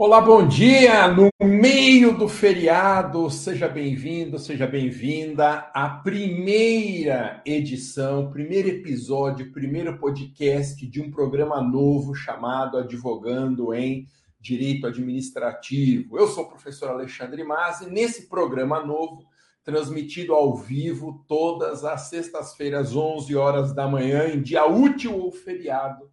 Olá, bom dia! No meio do feriado, seja bem-vindo, seja bem-vinda à primeira edição, primeiro episódio, primeiro podcast de um programa novo chamado Advogando em Direito Administrativo. Eu sou o professor Alexandre Mas e nesse programa novo, transmitido ao vivo todas as sextas-feiras, 11 horas da manhã, em dia útil ou feriado,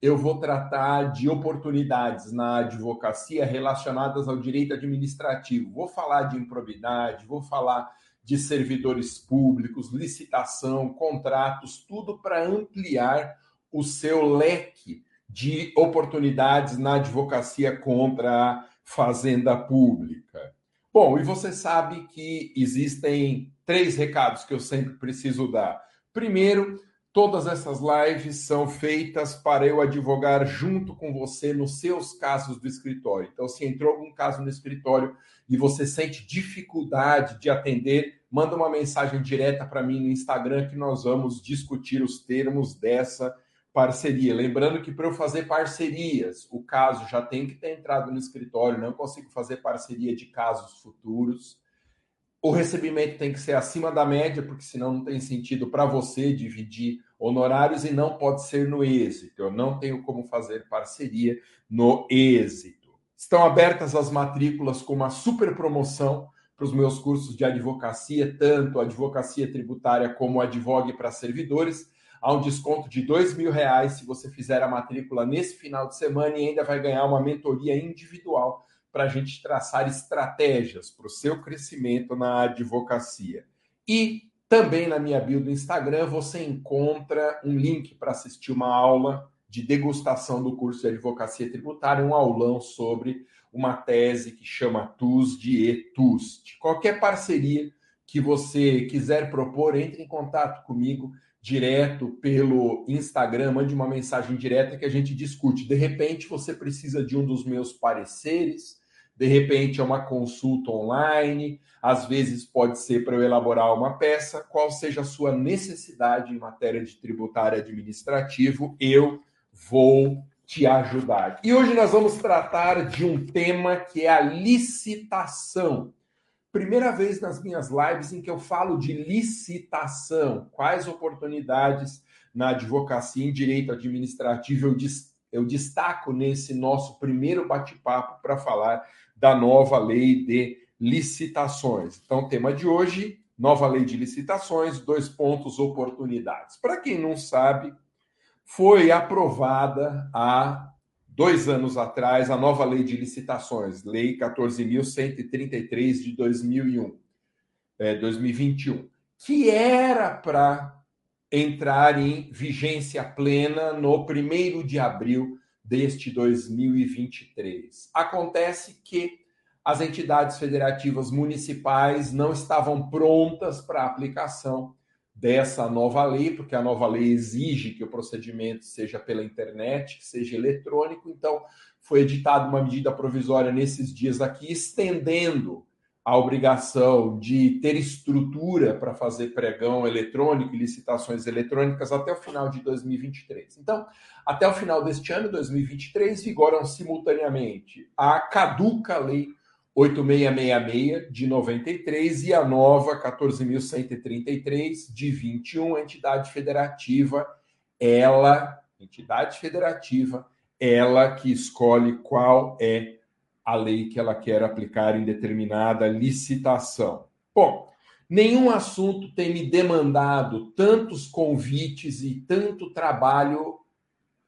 eu vou tratar de oportunidades na advocacia relacionadas ao direito administrativo. Vou falar de improbidade, vou falar de servidores públicos, licitação, contratos, tudo para ampliar o seu leque de oportunidades na advocacia contra a fazenda pública. Bom, e você sabe que existem três recados que eu sempre preciso dar. Primeiro, Todas essas lives são feitas para eu advogar junto com você nos seus casos do escritório. Então, se entrou algum caso no escritório e você sente dificuldade de atender, manda uma mensagem direta para mim no Instagram que nós vamos discutir os termos dessa parceria. Lembrando que para eu fazer parcerias, o caso já tem que ter entrado no escritório, não consigo fazer parceria de casos futuros. O recebimento tem que ser acima da média, porque senão não tem sentido para você dividir honorários e não pode ser no êxito. Eu não tenho como fazer parceria no êxito. Estão abertas as matrículas com uma super promoção para os meus cursos de advocacia, tanto advocacia tributária como advogue para servidores. Há um desconto de dois mil reais se você fizer a matrícula nesse final de semana e ainda vai ganhar uma mentoria individual para a gente traçar estratégias para o seu crescimento na advocacia. E também na minha bio do Instagram você encontra um link para assistir uma aula de degustação do curso de advocacia tributária, um aulão sobre uma tese que chama TUS de ETUST. Qualquer parceria que você quiser propor, entre em contato comigo direto pelo Instagram, mande uma mensagem direta que a gente discute. De repente você precisa de um dos meus pareceres, de repente é uma consulta online, às vezes pode ser para eu elaborar uma peça, qual seja a sua necessidade em matéria de tributário administrativo, eu vou te ajudar. E hoje nós vamos tratar de um tema que é a licitação. Primeira vez nas minhas lives em que eu falo de licitação, quais oportunidades na advocacia em direito administrativo eu, destaco nesse nosso primeiro bate-papo para falar da nova lei de licitações. Então, tema de hoje, nova lei de licitações, dois pontos, oportunidades. Para quem não sabe, foi aprovada há dois anos atrás a nova lei de licitações, Lei 14.133 de 2001, é, 2021, que era para entrar em vigência plena no primeiro de abril deste 2023. Acontece que as entidades federativas municipais não estavam prontas para a aplicação dessa nova lei, porque a nova lei exige que o procedimento seja pela internet, que seja eletrônico. Então, foi editada uma medida provisória nesses dias aqui, estendendo a obrigação de ter estrutura para fazer pregão eletrônico e licitações eletrônicas até o final de 2023. Então, até o final deste ano, 2023, vigoram simultaneamente a caduca Lei 8666 de 93 e a nova 14133 de 21, entidade federativa, ela, entidade federativa, ela que escolhe qual é a lei que ela quer aplicar em determinada licitação. Bom, nenhum assunto tem me demandado tantos convites e tanto trabalho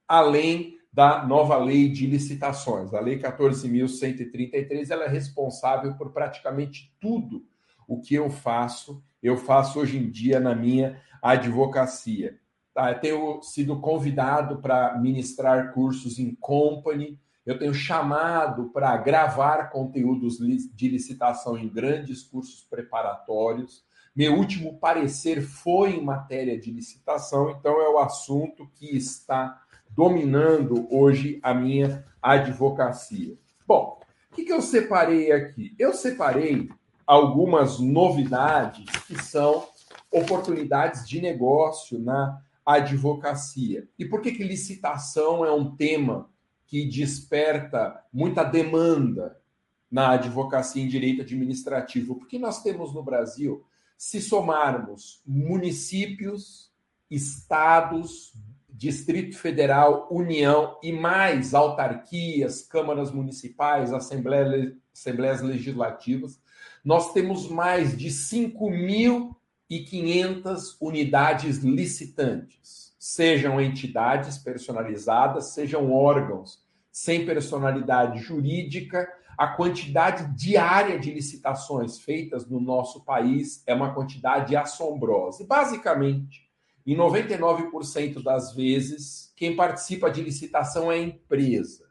além da nova lei de licitações. A lei 14.133 ela é responsável por praticamente tudo o que eu faço, eu faço hoje em dia na minha advocacia. Tá? Eu tenho sido convidado para ministrar cursos em company, eu tenho chamado para gravar conteúdos de licitação em grandes cursos preparatórios. Meu último parecer foi em matéria de licitação, então é o assunto que está dominando hoje a minha advocacia. Bom, o que, eu separei aqui? Eu separei algumas novidades que são oportunidades de negócio na advocacia. E por que, que licitação é um tema que desperta muita demanda na advocacia em direito administrativo, porque nós temos no Brasil, se somarmos municípios, estados, Distrito Federal, União e mais autarquias, câmaras municipais, assembleias, legislativas, nós temos mais de 5.500 unidades licitantes, sejam entidades personalizadas, sejam órgãos sem personalidade jurídica. A quantidade diária de licitações feitas no nosso país é uma quantidade assombrosa. Basicamente, em 99% das vezes, quem participa de licitação é empresa.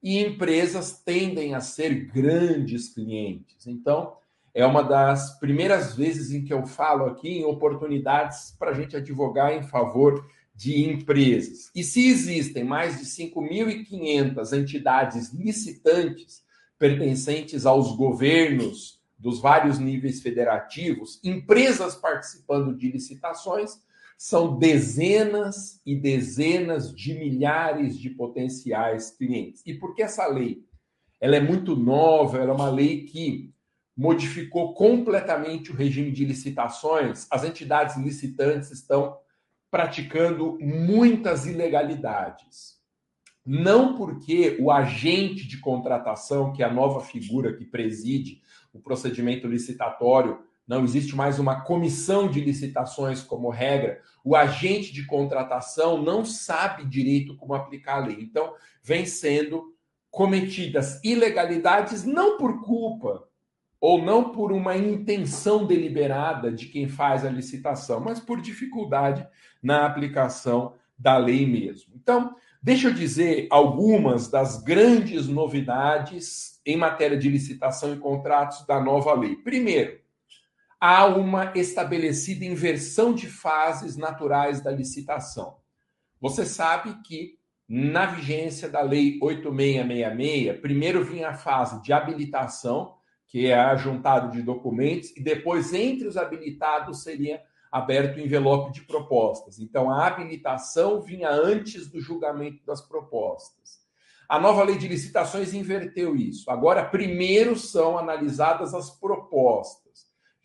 E empresas tendem a ser grandes clientes. Então, é uma das primeiras vezes em que eu falo aqui em oportunidades para a gente advogar em favor de empresas. E se existem mais de 5.500 entidades licitantes pertencentes aos governos dos vários níveis federativos, empresas participando de licitações, são dezenas e dezenas de milhares de potenciais clientes. E por que essa lei? Ela é muito nova, ela é uma lei que modificou completamente o regime de licitações. As entidades licitantes estão praticando muitas ilegalidades. Não porque o agente de contratação, que é a nova figura que preside o procedimento licitatório, não existe mais uma comissão de licitações como regra, o agente de contratação não sabe direito como aplicar a lei. Então, vem sendo cometidas ilegalidades não por culpa ou não por uma intenção deliberada de quem faz a licitação, mas por dificuldade na aplicação da lei mesmo. Então, deixa eu dizer algumas das grandes novidades em matéria de licitação e contratos da nova lei. Primeiro, há uma estabelecida inversão de fases naturais da licitação. Você sabe que na vigência da Lei 8666, primeiro vinha a fase de habilitação, que é a juntado de documentos, e depois, entre os habilitados, seria aberto o envelope de propostas. Então, a habilitação vinha antes do julgamento das propostas. A nova lei de licitações inverteu isso. Agora, primeiro são analisadas as propostas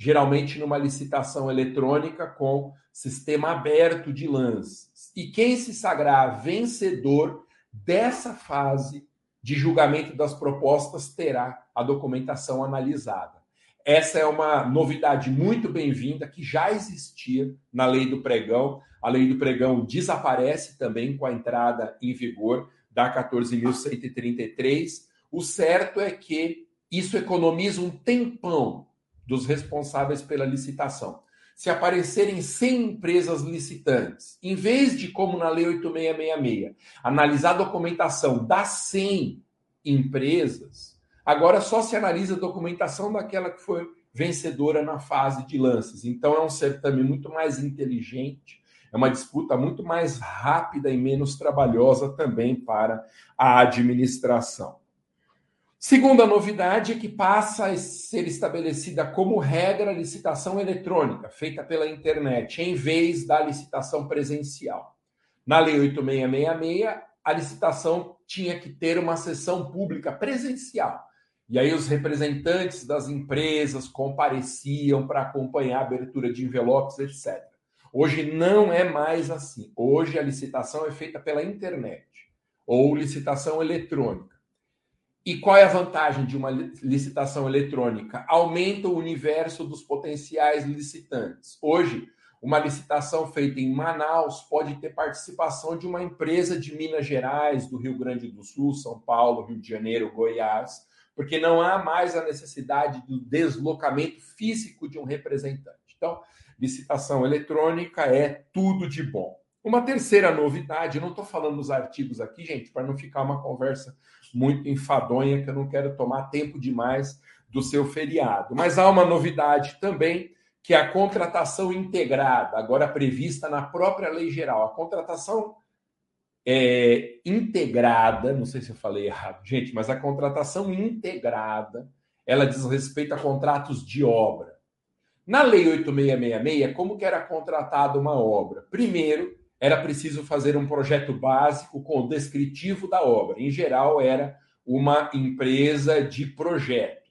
geralmente numa licitação eletrônica com sistema aberto de lances. E quem se sagrar vencedor dessa fase de julgamento das propostas terá a documentação analisada. Essa é uma novidade muito bem-vinda que já existia na lei do pregão. A lei do pregão desaparece também com a entrada em vigor da 14.133. O certo é que isso economiza um tempão dos responsáveis pela licitação. Se aparecerem 100 empresas licitantes, em vez de, como na Lei 8666, analisar a documentação das 100 empresas, agora só se analisa a documentação daquela que foi vencedora na fase de lances. Então, é um certame muito mais inteligente, é uma disputa muito mais rápida e menos trabalhosa também para a administração. Segunda novidade é que passa a ser estabelecida como regra a licitação eletrônica, feita pela internet, em vez da licitação presencial. Na Lei 8666, a licitação tinha que ter uma sessão pública presencial. E aí os representantes das empresas compareciam para acompanhar a abertura de envelopes, etc. Hoje não é mais assim. Hoje a licitação é feita pela internet ou licitação eletrônica. E qual é a vantagem de uma licitação eletrônica? Aumenta o universo dos potenciais licitantes. Hoje, uma licitação feita em Manaus pode ter participação de uma empresa de Minas Gerais, do Rio Grande do Sul, São Paulo, Rio de Janeiro, Goiás, porque não há mais a necessidade do deslocamento físico de um representante. Então, licitação eletrônica é tudo de bom. Uma terceira novidade, não estou falando nos artigos aqui, gente, para não ficar uma conversa muito enfadonha, que eu não quero tomar tempo demais do seu feriado. Mas há uma novidade também, que é a contratação integrada, agora prevista na própria lei geral. A contratação é, integrada, não sei se eu falei errado, gente, mas a contratação integrada, ela diz respeito a contratos de obra. Na lei 8666, como que era contratada uma obra? Primeiro, era preciso fazer um projeto básico com o descritivo da obra. Em geral, era uma empresa de projetos.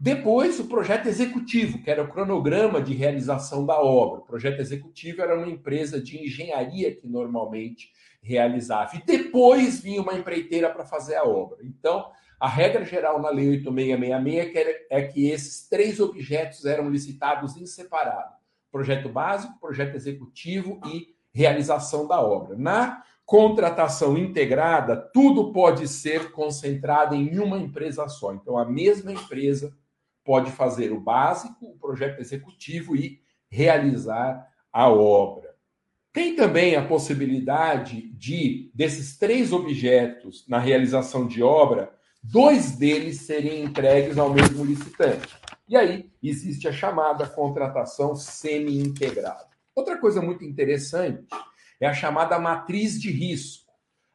Depois, o projeto executivo, que era o cronograma de realização da obra. O projeto executivo era uma empresa de engenharia que normalmente realizava. E depois vinha uma empreiteira para fazer a obra. Então, a regra geral na Lei 8666 é que esses três objetos eram licitados em separado: projeto básico, projeto executivo e realização da obra. Na contratação integrada, tudo pode ser concentrado em uma empresa só. Então, a mesma empresa pode fazer o básico, o projeto executivo e realizar a obra. Tem também a possibilidade de, desses três objetos na realização de obra, dois deles serem entregues ao mesmo licitante. E aí existe a chamada contratação semi-integrada. Outra coisa muito interessante é a chamada matriz de risco.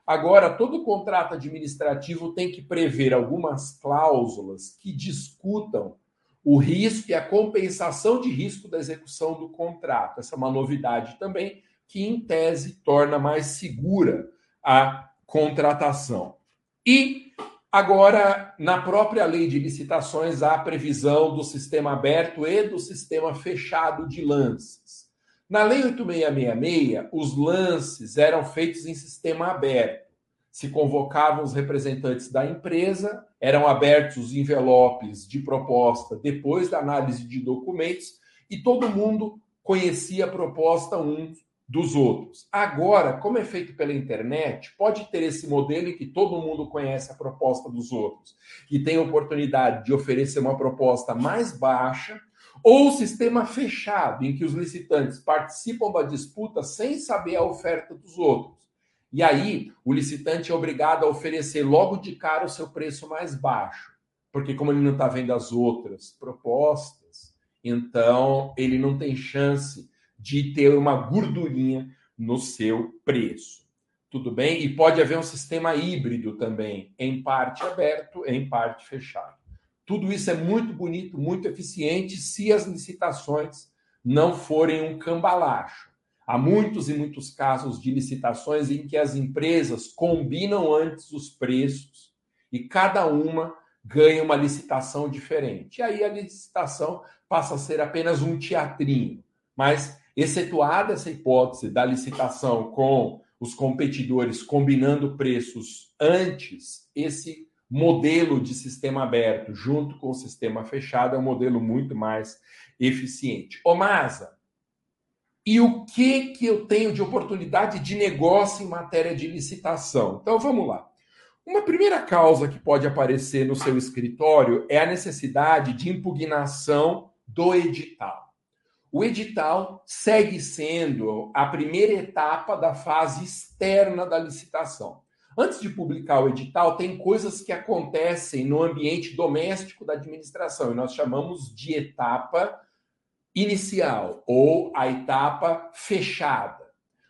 Agora, todo contrato administrativo tem que prever algumas cláusulas que discutam o risco e a compensação de risco da execução do contrato. Essa é uma novidade também, que em tese torna mais segura a contratação. E agora, na própria lei de licitações, há a previsão do sistema aberto e do sistema fechado de lances. Na lei 8666, os lances eram feitos em sistema aberto se convocavam os representantes da empresa, eram abertos os envelopes de proposta depois da análise de documentos e todo mundo conhecia a proposta um dos outros. Agora, como é feito pela internet, pode ter esse modelo em que todo mundo conhece a proposta dos outros e tem a oportunidade de oferecer uma proposta mais baixa, ou sistema fechado, em que os licitantes participam da disputa sem saber a oferta dos outros. E aí, o licitante é obrigado a oferecer logo de cara o seu preço mais baixo, porque como ele não está vendo as outras propostas, então ele não tem chance de ter uma gordurinha no seu preço. Tudo bem? E pode haver um sistema híbrido também, em parte aberto, em parte fechado. Tudo isso é muito bonito, muito eficiente, se as licitações não forem um cambalacho. Há muitos e muitos casos de licitações em que as empresas combinam antes os preços e cada uma ganha uma licitação diferente. E aí a licitação passa a ser apenas um teatrinho. Mas, excetuada essa hipótese da licitação com os competidores combinando preços antes, esse modelo de sistema aberto junto com o sistema fechado é um modelo muito mais eficiente. Ô, Masa, e o que, que eu tenho de oportunidade de negócio em matéria de licitação. Então vamos lá. Uma primeira causa que pode aparecer no seu escritório é a necessidade de impugnação do edital. O edital segue sendo a primeira etapa da fase externa da licitação. Antes de publicar o edital, tem coisas que acontecem no ambiente doméstico da administração, e nós chamamos de etapa inicial ou a etapa fechada.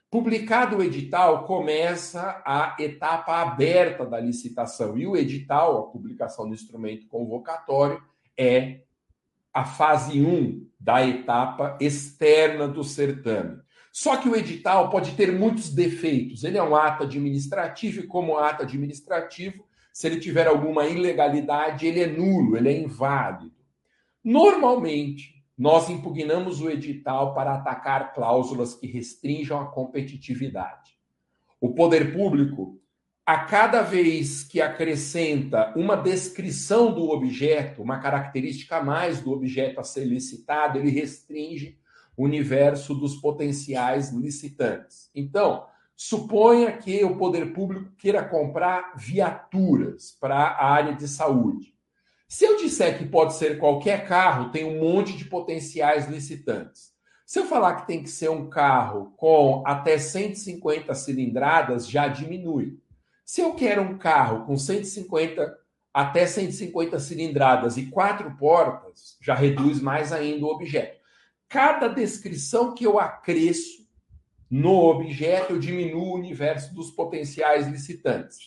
Publicado o edital, começa a etapa aberta da licitação. E o edital, a publicação do instrumento convocatório, é a fase 1 da etapa externa do certame. Só que o edital pode ter muitos defeitos. Ele é um ato administrativo e, como ato administrativo, se ele tiver alguma ilegalidade, ele é nulo, ele é inválido. Normalmente, nós impugnamos o edital para atacar cláusulas que restringam a competitividade. O poder público, a cada vez que acrescenta uma descrição do objeto, uma característica a mais do objeto a ser licitado, ele restringe universo dos potenciais licitantes. Então, suponha que o poder público queira comprar viaturas para a área de saúde. Se eu disser que pode ser qualquer carro, tem um monte de potenciais licitantes. Se eu falar que tem que ser um carro com até 150 cilindradas, já diminui. Se eu quero um carro com 150 até 150 cilindradas e quatro portas, já reduz mais ainda o objeto. Cada descrição que eu acresço no objeto, eu diminuo o universo dos potenciais licitantes.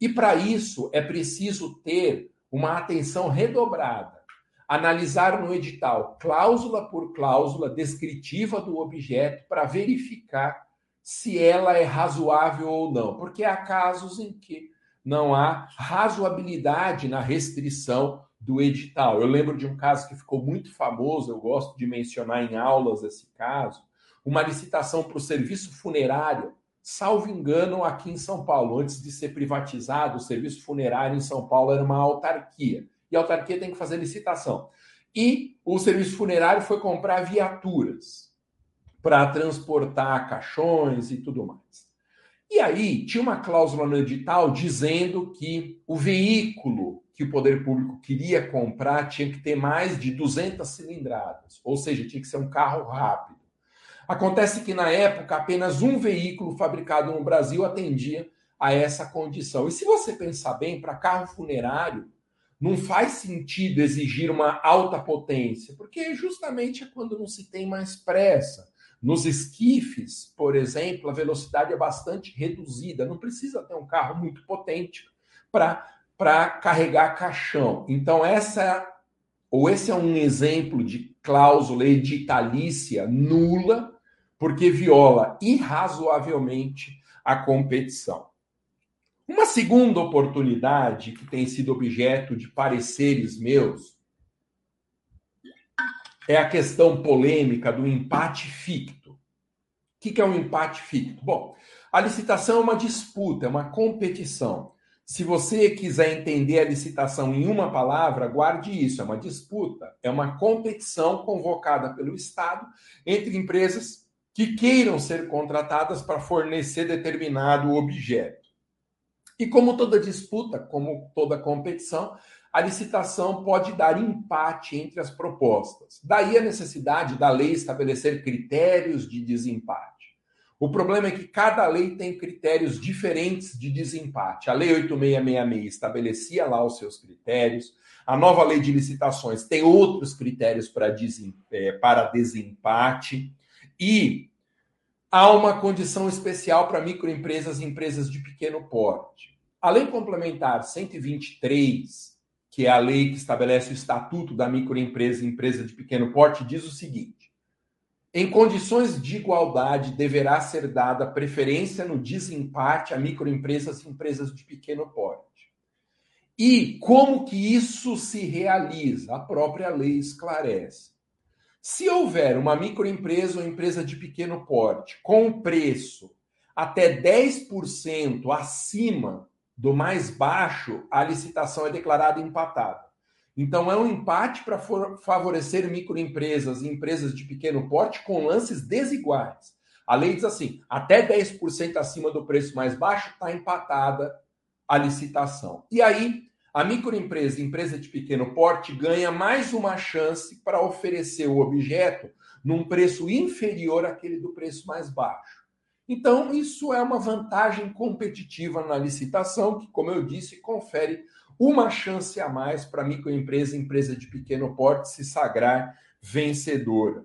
E para isso é preciso ter uma atenção redobrada, analisar no edital, cláusula por cláusula descritiva do objeto, para verificar se ela é razoável ou não, porque há casos em que não há razoabilidade na restrição do edital. Eu lembro de um caso que ficou muito famoso, eu gosto de mencionar em aulas esse caso, uma licitação para o serviço funerário, salvo engano, aqui em São Paulo, antes de ser privatizado, o serviço funerário em São Paulo era uma autarquia. E a autarquia tem que fazer licitação. E o serviço funerário foi comprar viaturas para transportar caixões e tudo mais. E aí tinha uma cláusula no edital dizendo que o veículo que o poder público queria comprar tinha que ter mais de 200 cilindradas, ou seja, tinha que ser um carro rápido. Acontece que na época apenas um veículo fabricado no Brasil atendia a essa condição. E se você pensar bem, para carro funerário, não faz sentido exigir uma alta potência, porque justamente é quando não se tem mais pressa. Nos esquifes, por exemplo, a velocidade é bastante reduzida, não precisa ter um carro muito potente para carregar caixão. Então, essa ou esse é um exemplo de cláusula editalícia nula, porque viola irrazoavelmente a competição. Uma segunda oportunidade que tem sido objeto de pareceres meus é a questão polêmica do empate ficto. O que é um empate ficto? Bom, a licitação é uma disputa, é uma competição. Se você quiser entender a licitação em uma palavra, guarde isso: é uma disputa, é uma competição convocada pelo Estado entre empresas que queiram ser contratadas para fornecer determinado objeto. E como toda disputa, como toda competição, a licitação pode dar empate entre as propostas. Daí a necessidade da lei estabelecer critérios de desempate. O problema é que cada lei tem critérios diferentes de desempate. A Lei 8666 estabelecia lá os seus critérios. A nova lei de licitações tem outros critérios é, para desempate. E há uma condição especial para microempresas e empresas de pequeno porte. A Lei Complementar 123 que é a lei que estabelece o estatuto da microempresa e empresa de pequeno porte, diz o seguinte: em condições de igualdade, deverá ser dada preferência no desempate a microempresas e empresas de pequeno porte. E como que isso se realiza? A própria lei esclarece. Se houver uma microempresa ou empresa de pequeno porte com preço até 10% acima do mais baixo, a licitação é declarada empatada. Então, é um empate para favorecer microempresas e empresas de pequeno porte com lances desiguais. A lei diz assim: até 10% acima do preço mais baixo está empatada a licitação. E aí, a microempresa empresa de pequeno porte ganha mais uma chance para oferecer o objeto num preço inferior àquele do preço mais baixo. Então, isso é uma vantagem competitiva na licitação, que, como eu disse, confere uma chance a mais para microempresa, empresa de pequeno porte, se sagrar vencedora.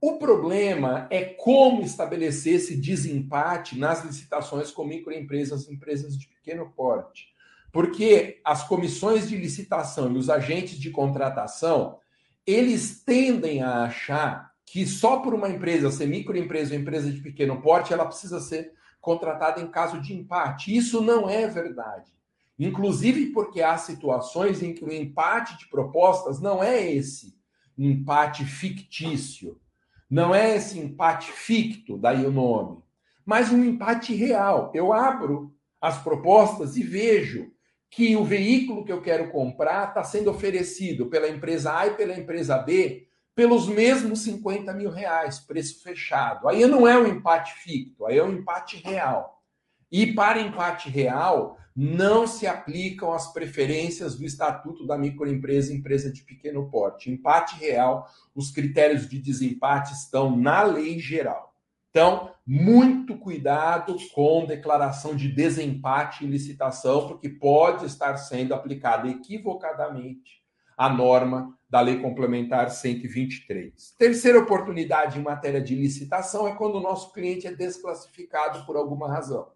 O problema é como estabelecer esse desempate nas licitações com microempresas empresas de pequeno porte. Porque as comissões de licitação e os agentes de contratação, eles tendem a achar que só por uma empresa ser microempresa ou empresa de pequeno porte, ela precisa ser contratada em caso de empate. Isso não é verdade. Inclusive porque há situações em que o empate de propostas não é esse empate fictício, não é esse empate ficto, daí o nome, mas um empate real. Eu abro as propostas e vejo que o veículo que eu quero comprar está sendo oferecido pela empresa A e pela empresa B pelos mesmos 50 mil reais, preço fechado. Aí não é um empate ficto, aí é um empate real. E para empate real, não se aplicam as preferências do Estatuto da Microempresa e Empresa de Pequeno Porte. Empate real, os critérios de desempate estão na lei geral. Então, muito cuidado com declaração de desempate em licitação, porque pode estar sendo aplicada equivocadamente a norma da Lei Complementar 123. Terceira oportunidade em matéria de licitação é quando o nosso cliente é desclassificado por alguma razão. O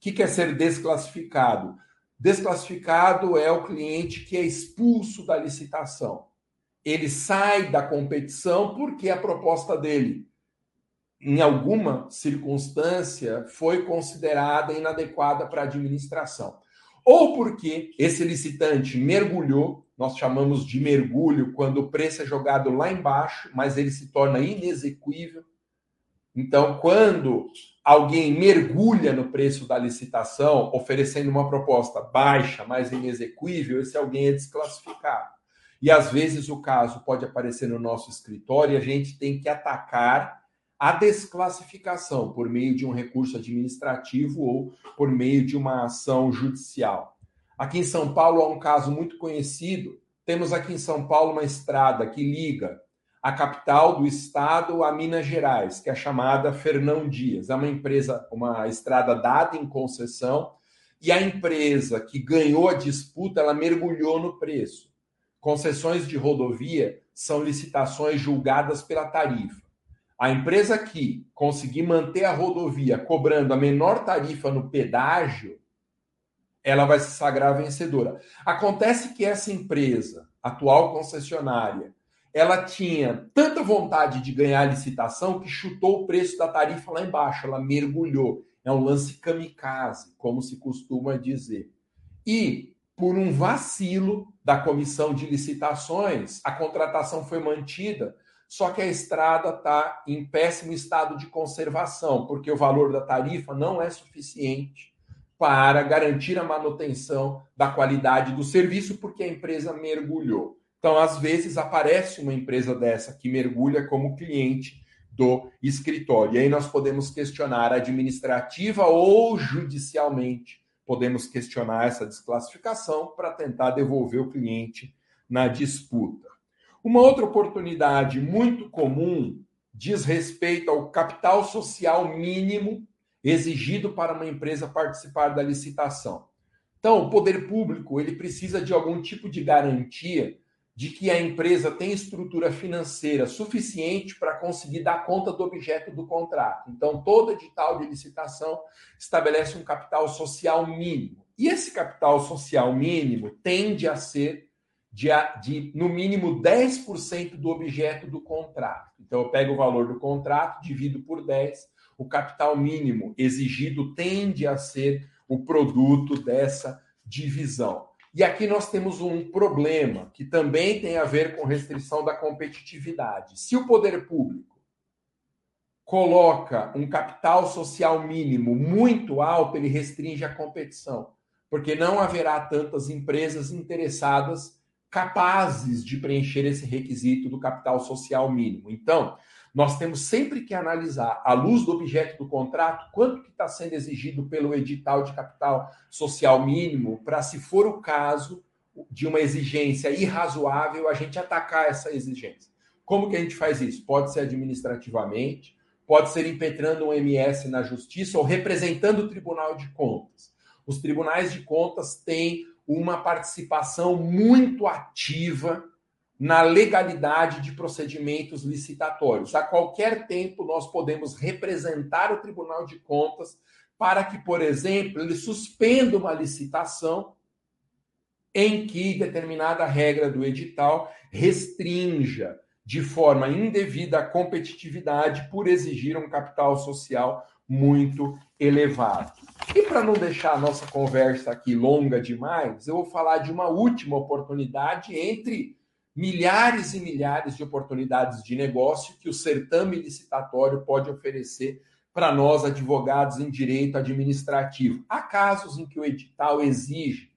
que quer ser desclassificado? Desclassificado é o cliente que é expulso da licitação. Ele sai da competição porque a proposta dele em alguma circunstância, foi considerada inadequada para a administração. Ou porque esse licitante mergulhou, nós chamamos de mergulho quando o preço é jogado lá embaixo, mas ele se torna inexequível. Então, quando alguém mergulha no preço da licitação, oferecendo uma proposta baixa, mas inexequível, esse alguém é desclassificado. E às vezes o caso pode aparecer no nosso escritório e a gente tem que atacar a desclassificação por meio de um recurso administrativo ou por meio de uma ação judicial. Aqui em São Paulo há um caso muito conhecido. Temos aqui em São Paulo uma estrada que liga a capital do estado a Minas Gerais, que é chamada Fernão Dias. É uma empresa, uma estrada dada em concessão, e a empresa que ganhou a disputa, ela mergulhou no preço. Concessões de rodovia são licitações julgadas pela tarifa. A empresa que conseguir manter a rodovia cobrando a menor tarifa no pedágio, ela vai se sagrar vencedora. Acontece que essa empresa, atual concessionária, ela tinha tanta vontade de ganhar a licitação que chutou o preço da tarifa lá embaixo, ela mergulhou. É um lance kamikaze, como se costuma dizer. E, por um vacilo da comissão de licitações, a contratação foi mantida, só que a estrada está em péssimo estado de conservação, porque o valor da tarifa não é suficiente para garantir a manutenção da qualidade do serviço, porque a empresa mergulhou. Então, às vezes, aparece uma empresa dessa que mergulha como cliente do escritório. E aí nós podemos questionar administrativa ou judicialmente. Podemos questionar essa desclassificação para tentar devolver o cliente na disputa. Uma outra oportunidade muito comum diz respeito ao capital social mínimo exigido para uma empresa participar da licitação. Então, o poder público ele precisa de algum tipo de garantia de que a empresa tem estrutura financeira suficiente para conseguir dar conta do objeto do contrato. Então, todo edital de licitação estabelece um capital social mínimo. E esse capital social mínimo tende a ser de, de no mínimo 10% do objeto do contrato. Então, eu pego o valor do contrato, divido por 10, o capital mínimo exigido tende a ser o produto dessa divisão. E aqui nós temos um problema que também tem a ver com restrição da competitividade. Se o poder público coloca um capital social mínimo muito alto, ele restringe a competição, porque não haverá tantas empresas interessadas capazes de preencher esse requisito do capital social mínimo. Então, nós temos sempre que analisar, à luz do objeto do contrato, quanto que está sendo exigido pelo edital de capital social mínimo, para, se for o caso de uma exigência irrazoável, a gente atacar essa exigência. Como que a gente faz isso? Pode ser administrativamente, pode ser impetrando um MS na justiça ou representando o Tribunal de Contas. Os tribunais de contas têm uma participação muito ativa na legalidade de procedimentos licitatórios. A qualquer tempo, nós podemos representar o Tribunal de Contas para que, por exemplo, ele suspenda uma licitação em que determinada regra do edital restrinja de forma indevida a competitividade por exigir um capital social muito elevado. E para não deixar a nossa conversa aqui longa demais, eu vou falar de uma última oportunidade entre milhares e milhares de oportunidades de negócio que o certame licitatório pode oferecer para nós, advogados em direito administrativo. Há casos em que o edital exige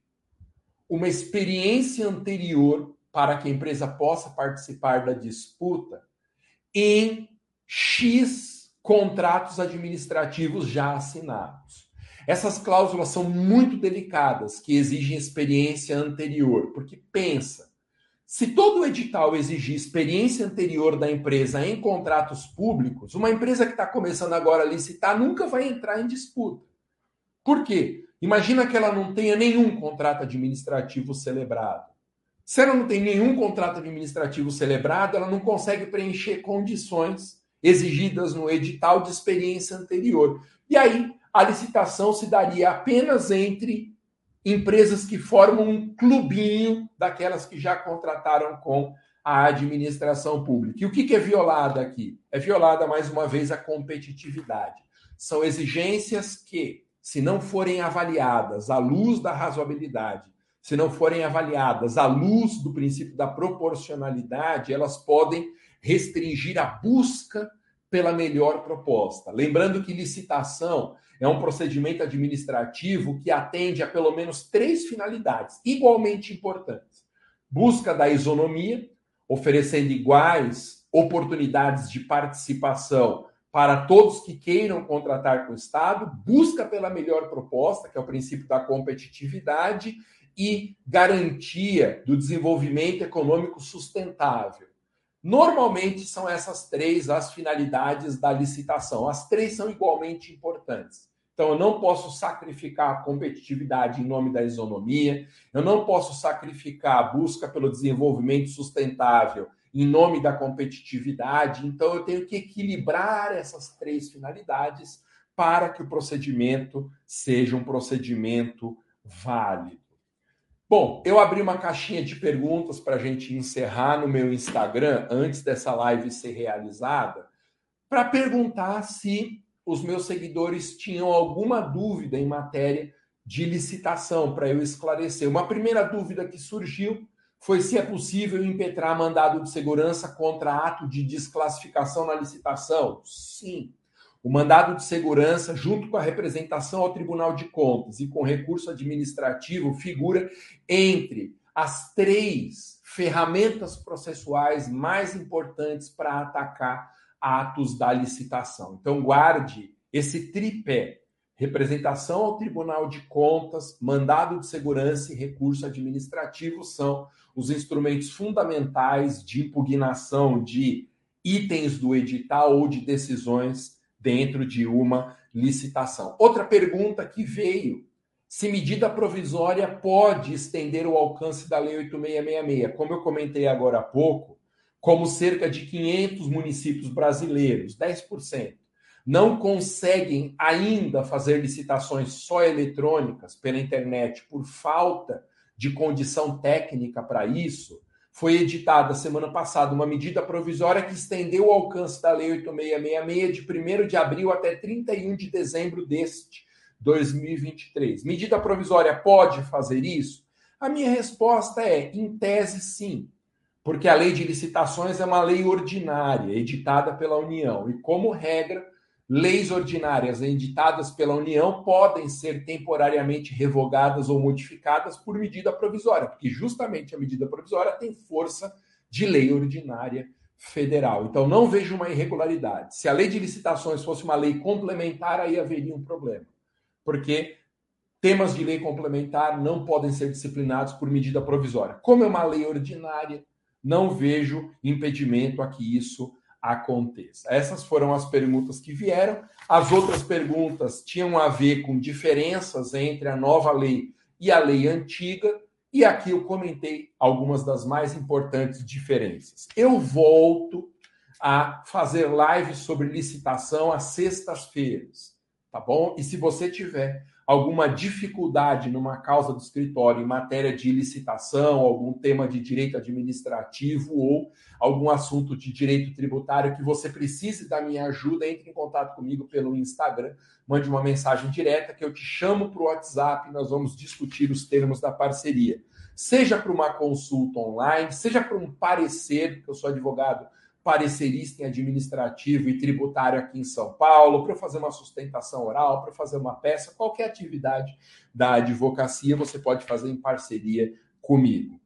uma experiência anterior para que a empresa possa participar da disputa em X contratos administrativos já assinados. Essas cláusulas são muito delicadas, que exigem experiência anterior, porque pensa, se todo edital exigir experiência anterior da empresa em contratos públicos, uma empresa que está começando agora a licitar nunca vai entrar em disputa. Por quê? Imagina que ela não tenha nenhum contrato administrativo celebrado. Se ela não tem nenhum contrato administrativo celebrado, ela não consegue preencher condições exigidas no edital de experiência anterior. E aí, a licitação se daria apenas entre empresas que formam um clubinho daquelas que já contrataram com a administração pública. E o que é violada aqui? É violada, mais uma vez, a competitividade. São exigências que, se não forem avaliadas à luz da razoabilidade, se não forem avaliadas à luz do princípio da proporcionalidade, elas podem restringir a busca pela melhor proposta. Lembrando que licitação é um procedimento administrativo que atende a pelo menos três finalidades igualmente importantes: busca da isonomia, oferecendo iguais oportunidades de participação para todos que queiram contratar com o Estado, busca pela melhor proposta, que é o princípio da competitividade, e garantia do desenvolvimento econômico sustentável. Normalmente são essas três as finalidades da licitação. As três são igualmente importantes. Então, eu não posso sacrificar a competitividade em nome da isonomia, eu não posso sacrificar a busca pelo desenvolvimento sustentável em nome da competitividade. Então, eu tenho que equilibrar essas três finalidades para que o procedimento seja um procedimento válido. Bom, eu abri uma caixinha de perguntas para a gente encerrar no meu Instagram, antes dessa live ser realizada, para perguntar se os meus seguidores tinham alguma dúvida em matéria de licitação, para eu esclarecer. Uma primeira dúvida que surgiu foi se é possível impetrar mandado de segurança contra ato de desclassificação na licitação. Sim. O mandado de segurança, junto com a representação ao Tribunal de Contas e com recurso administrativo, figura entre as três ferramentas processuais mais importantes para atacar atos da licitação. Então, guarde esse tripé: representação ao Tribunal de Contas, mandado de segurança e recurso administrativo são os instrumentos fundamentais de impugnação de itens do edital ou de decisões dentro de uma licitação. Outra pergunta que veio: se medida provisória pode estender o alcance da Lei 8666? Como eu comentei agora há pouco, como cerca de 500 municípios brasileiros, 10%, não conseguem ainda fazer licitações só eletrônicas pela internet por falta de condição técnica para isso, foi editada semana passada uma medida provisória que estendeu o alcance da Lei 8666 de 1 de abril até 31 de dezembro deste 2023. Medida provisória pode fazer isso? A minha resposta é, em tese, sim porque a lei de licitações é uma lei ordinária, editada pela União, e como regra, leis ordinárias editadas pela União podem ser temporariamente revogadas ou modificadas por medida provisória, porque justamente a medida provisória tem força de lei ordinária federal. Então não vejo uma irregularidade. Se a lei de licitações fosse uma lei complementar, aí haveria um problema. Porque temas de lei complementar não podem ser disciplinados por medida provisória. Como é uma lei ordinária, não vejo impedimento a que isso aconteça. Essas foram as perguntas que vieram. As outras perguntas tinham a ver com diferenças entre a nova lei e a lei antiga, e aqui eu comentei algumas das mais importantes diferenças. Eu volto a fazer lives sobre licitação às sextas-feiras, tá bom? E se você tiver alguma dificuldade numa causa do escritório em matéria de licitação, algum tema de direito administrativo ou algum assunto de direito tributário que você precise da minha ajuda, entre em contato comigo pelo Instagram, mande uma mensagem direta que eu te chamo para o WhatsApp e nós vamos discutir os termos da parceria. Seja para uma consulta online, seja para um parecer, que eu sou advogado parecerista em administrativo e tributário aqui em São Paulo, para fazer uma sustentação oral, para fazer uma peça, qualquer atividade da advocacia você pode fazer em parceria comigo.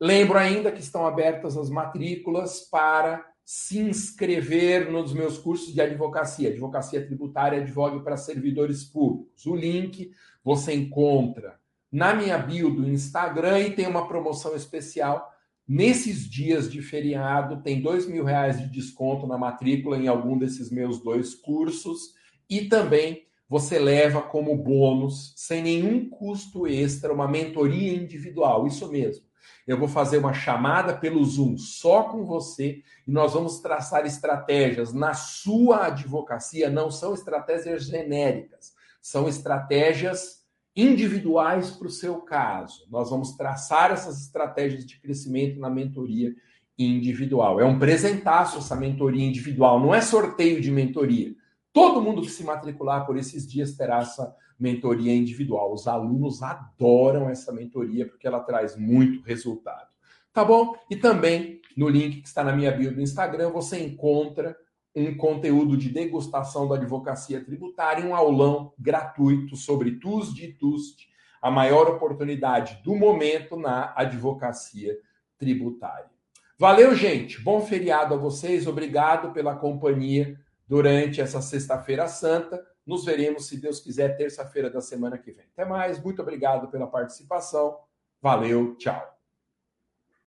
Lembro ainda que estão abertas as matrículas para se inscrever nos meus cursos de advocacia, advocacia tributária, advogue para servidores públicos. O link você encontra na minha bio do Instagram e tem uma promoção especial Nesses dias de feriado, tem dois mil reais de desconto na matrícula em algum desses meus dois cursos e também você leva como bônus, sem nenhum custo extra, uma mentoria individual. Isso mesmo. Eu vou fazer uma chamada pelo Zoom só com você e nós vamos traçar estratégias na sua advocacia. Não são estratégias genéricas, são estratégias individuais para o seu caso. Nós vamos traçar essas estratégias de crescimento na mentoria individual. É um presentaço essa mentoria individual, não é sorteio de mentoria. Todo mundo que se matricular por esses dias terá essa mentoria individual. Os alunos adoram essa mentoria porque ela traz muito resultado. Tá bom? E também no link que está na minha bio do Instagram você encontra um conteúdo de degustação da advocacia tributária, um aulão gratuito sobre TUSD e TUST, a maior oportunidade do momento na advocacia tributária. Valeu, gente. Bom feriado a vocês. Obrigado pela companhia durante essa sexta-feira santa. Nos veremos, se Deus quiser, terça-feira da semana que vem. Até mais. Muito obrigado pela participação. Valeu. Tchau.